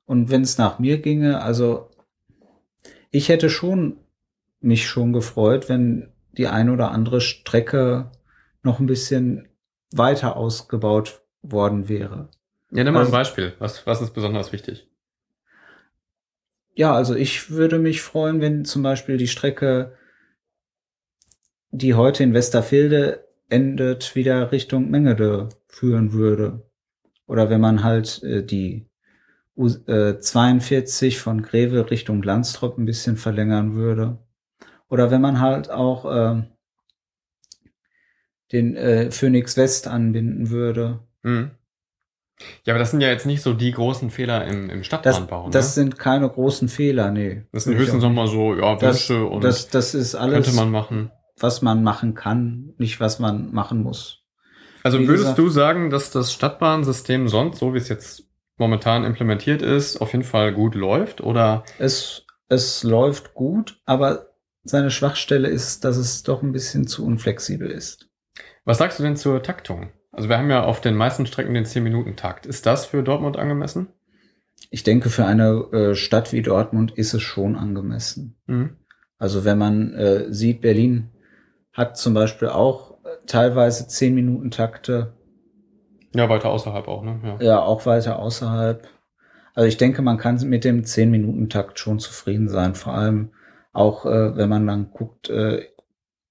Und wenn es nach mir ginge, also ich hätte schon mich schon gefreut, wenn die eine oder andere Strecke noch ein bisschen weiter ausgebaut worden wäre. Ja, nimm mal ein Also- Beispiel. Was, was ist besonders wichtig? Ja, also ich würde mich freuen, wenn zum Beispiel die Strecke, die heute in Westerfilde endet, wieder Richtung Mengede führen würde. Oder wenn man halt äh, die U äh, 42 von Greve Richtung Landstrop ein bisschen verlängern würde. Oder wenn man halt auch ähm, den äh, Phoenix West anbinden würde. Mhm. Ja, aber das sind ja jetzt nicht so die großen Fehler im, im Das, Stadtbahnbau. das ne? sind keine großen Fehler, nee. das sind höchstens nochmal so, ja, Das, Wünsche und das, das ist alles, könnte man machen. was man machen kann, nicht was man machen muss. Also wie würdest gesagt- du sagen, dass das Stadtbahnsystem sonst, so wie es jetzt momentan implementiert ist, auf jeden Fall gut läuft? Oder Es, es läuft gut, aber seine Schwachstelle ist, dass es doch ein bisschen zu unflexibel ist. was sagst du denn zur Taktung? Also wir haben ja auf den meisten Strecken den 10-Minuten-Takt. Ist das für Dortmund angemessen? Ich denke, für eine äh, Stadt wie Dortmund ist es schon angemessen. Mhm. Also wenn man äh, sieht, Berlin hat zum Beispiel auch äh, teilweise 10 Minuten Takte, Ja, weiter außerhalb auch, ne? Ja. ja auch weiter außerhalb. Also ich denke, man kann mit dem 10-Minuten-Takt schon zufrieden sein. Vor allem auch, äh, wenn man dann guckt, äh,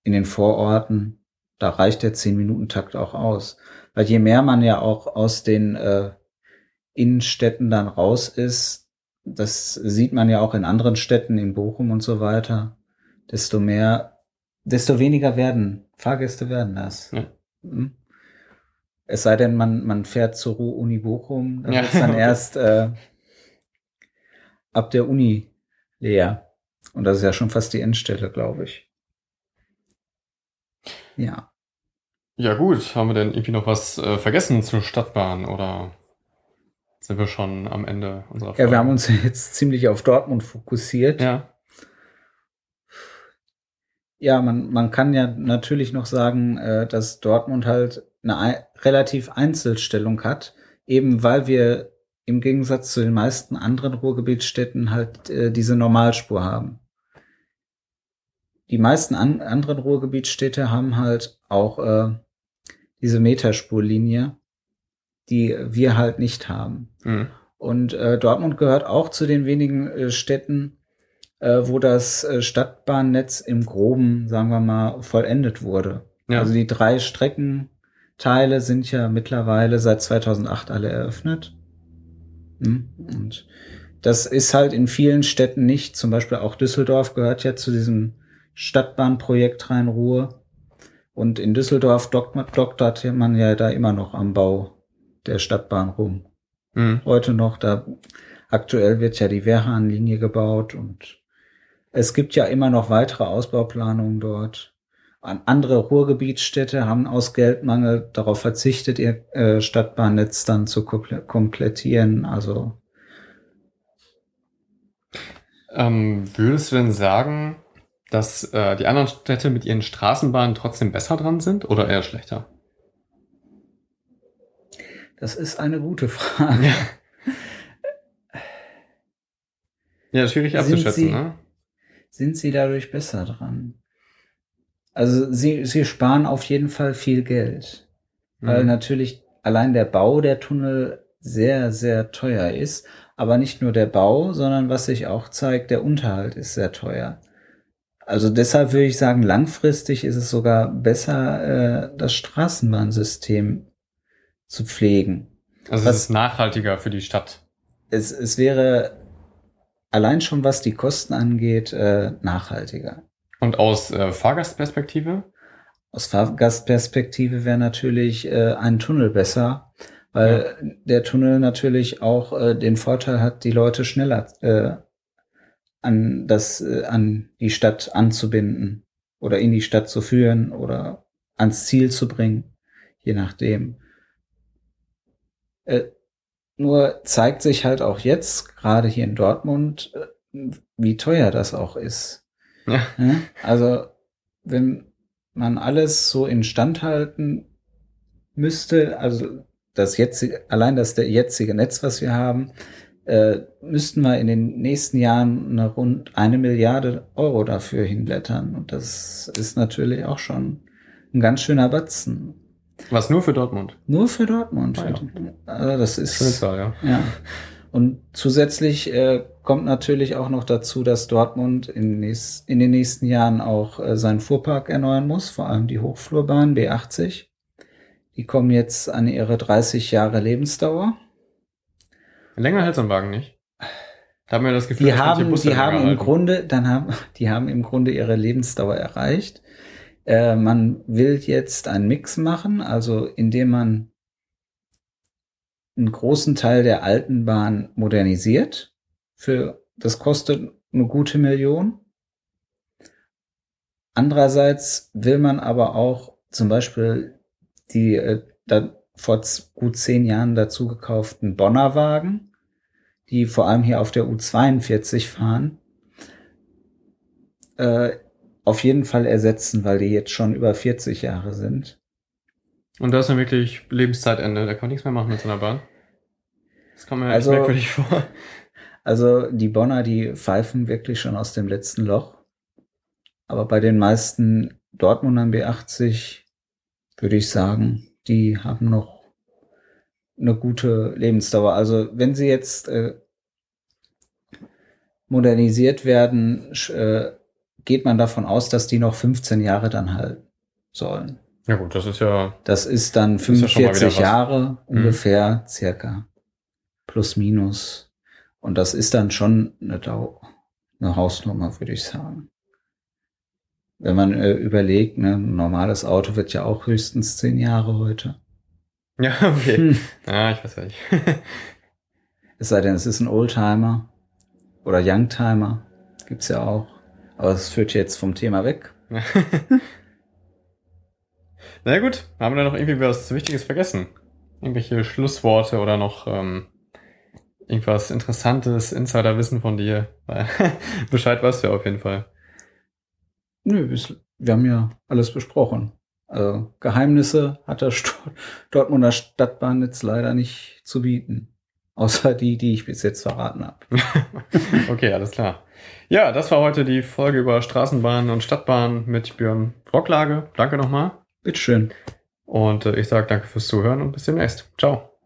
in den Vororten, da reicht der 10-Minuten-Takt auch aus. Weil je mehr man ja auch aus den äh, Innenstädten dann raus ist, das sieht man ja auch in anderen Städten, in Bochum und so weiter, desto mehr, desto weniger werden, Fahrgäste werden das. Ja. Hm? Es sei denn, man, man fährt zur Uni Bochum, dann ja. ist dann [laughs] erst äh, ab der Uni leer. Und das ist ja schon fast die Endstelle, glaube ich. Ja. Ja gut, haben wir denn irgendwie noch was äh, vergessen zur Stadtbahn oder sind wir schon am Ende unserer Folge? Ja, wir haben uns [laughs] jetzt ziemlich auf Dortmund fokussiert. Ja. Ja, man, man kann ja natürlich noch sagen, äh, dass Dortmund halt eine relativ Einzelstellung hat, eben weil wir im Gegensatz zu den meisten anderen Ruhrgebietsstädten halt äh, diese Normalspur haben. Die meisten an, anderen Ruhrgebietsstädte haben halt auch äh, diese Meterspurlinie, die wir halt nicht haben. Mhm. Und äh, Dortmund gehört auch zu den wenigen äh, Städten, äh, wo das äh, Stadtbahnnetz im Groben, sagen wir mal, vollendet wurde. Ja. Also die drei Streckenteile sind ja mittlerweile seit 2008 alle eröffnet. Hm? Und das ist halt in vielen Städten nicht. Zum Beispiel auch Düsseldorf gehört ja zu diesem Stadtbahnprojekt Rhein-Ruhr. Und in Düsseldorf doktert man ja da immer noch am Bau der Stadtbahn rum. Mhm. Heute noch, da aktuell wird ja die Wehrhahnlinie gebaut und es gibt ja immer noch weitere Ausbauplanungen dort. Andere Ruhrgebietsstädte haben aus Geldmangel darauf verzichtet, ihr äh, Stadtbahnnetz dann zu komplettieren. Also ähm, würdest du denn sagen, dass äh, die anderen Städte mit ihren Straßenbahnen trotzdem besser dran sind oder eher schlechter? Das ist eine gute Frage. Ja, ja schwierig abzuschätzen, sie, ne? Sind sie dadurch besser dran? Also sie, sie sparen auf jeden Fall viel Geld, weil mhm. natürlich allein der Bau der Tunnel sehr, sehr teuer ist. Aber nicht nur der Bau, sondern was sich auch zeigt, der Unterhalt ist sehr teuer. Also deshalb würde ich sagen, langfristig ist es sogar besser, äh, das Straßenbahnsystem zu pflegen. Also was, es ist nachhaltiger für die Stadt. Es, es wäre allein schon, was die Kosten angeht, äh, nachhaltiger. Und aus äh, Fahrgastperspektive? Aus Fahrgastperspektive wäre natürlich äh, ein Tunnel besser, weil ja. der Tunnel natürlich auch äh, den Vorteil hat, die Leute schneller äh, an das, äh, an die Stadt anzubinden oder in die Stadt zu führen oder ans Ziel zu bringen, je nachdem. Äh, nur zeigt sich halt auch jetzt, gerade hier in Dortmund, äh, wie teuer das auch ist. Ja. Also, wenn man alles so instand halten müsste, also das jetzige, allein das der jetzige Netz, was wir haben, äh, müssten wir in den nächsten Jahren eine rund eine Milliarde Euro dafür hinblättern. Und das ist natürlich auch schon ein ganz schöner Batzen. Was nur für Dortmund? Nur für Dortmund. Ah, ja. Also das ist. Schöne Zahl, ja. ja. Und zusätzlich äh, kommt natürlich auch noch dazu, dass Dortmund in, nächst, in den nächsten Jahren auch äh, seinen Fuhrpark erneuern muss, vor allem die Hochflurbahn B80. Die kommen jetzt an ihre 30 Jahre Lebensdauer. Länger hält so ein Wagen nicht. Da haben wir das Gefühl, die haben, die haben im Grunde, dann haben, [laughs] die haben im Grunde ihre Lebensdauer erreicht. Äh, man will jetzt einen Mix machen, also indem man einen großen Teil der alten Bahn modernisiert. Für, das kostet eine gute Million. Andererseits will man aber auch zum Beispiel die äh, da vor gut zehn Jahren dazu gekauften Bonner Wagen die vor allem hier auf der U42 fahren, äh, auf jeden Fall ersetzen, weil die jetzt schon über 40 Jahre sind. Und da ist dann wirklich Lebenszeitende, da kann man nichts mehr machen mit so einer Bahn. Das kommt mir also, merkwürdig vor. Also die Bonner, die pfeifen wirklich schon aus dem letzten Loch. Aber bei den meisten Dortmundern B80 würde ich sagen, die haben noch eine gute Lebensdauer. Also wenn Sie jetzt äh, modernisiert werden, äh, geht man davon aus, dass die noch 15 Jahre dann halten sollen. Ja gut, das ist ja. Das ist dann 45 ist ja Jahre mhm. ungefähr, circa. Plus minus. Und das ist dann schon eine, Dau eine Hausnummer, würde ich sagen. Wenn man äh, überlegt, ne, ein normales Auto wird ja auch höchstens zehn Jahre heute. [laughs] Ja, okay. Hm. Ja, ich weiß ja nicht. es sei denn, es ist ein Oldtimer oder Youngtimer. Gibt's ja auch. Aber es führt jetzt vom Thema weg. [laughs] Na gut, haben wir da noch irgendwie was Wichtiges vergessen? Irgendwelche Schlussworte oder noch ähm, irgendwas Interessantes, Insiderwissen von dir? [laughs] Bescheid weißt du ja auf jeden Fall. Nö, wir haben ja alles besprochen. Also Geheimnisse hat der [laughs] Dortmunder Stadtbahn jetzt leider nicht zu bieten. Außer die, die ich bis jetzt verraten habe. [laughs] okay, alles klar. Ja, das war heute die Folge über Straßenbahnen und Stadtbahnen mit Björn Brocklage. Danke nochmal. Bitteschön. Und äh, ich sage danke fürs Zuhören und bis demnächst. Ciao.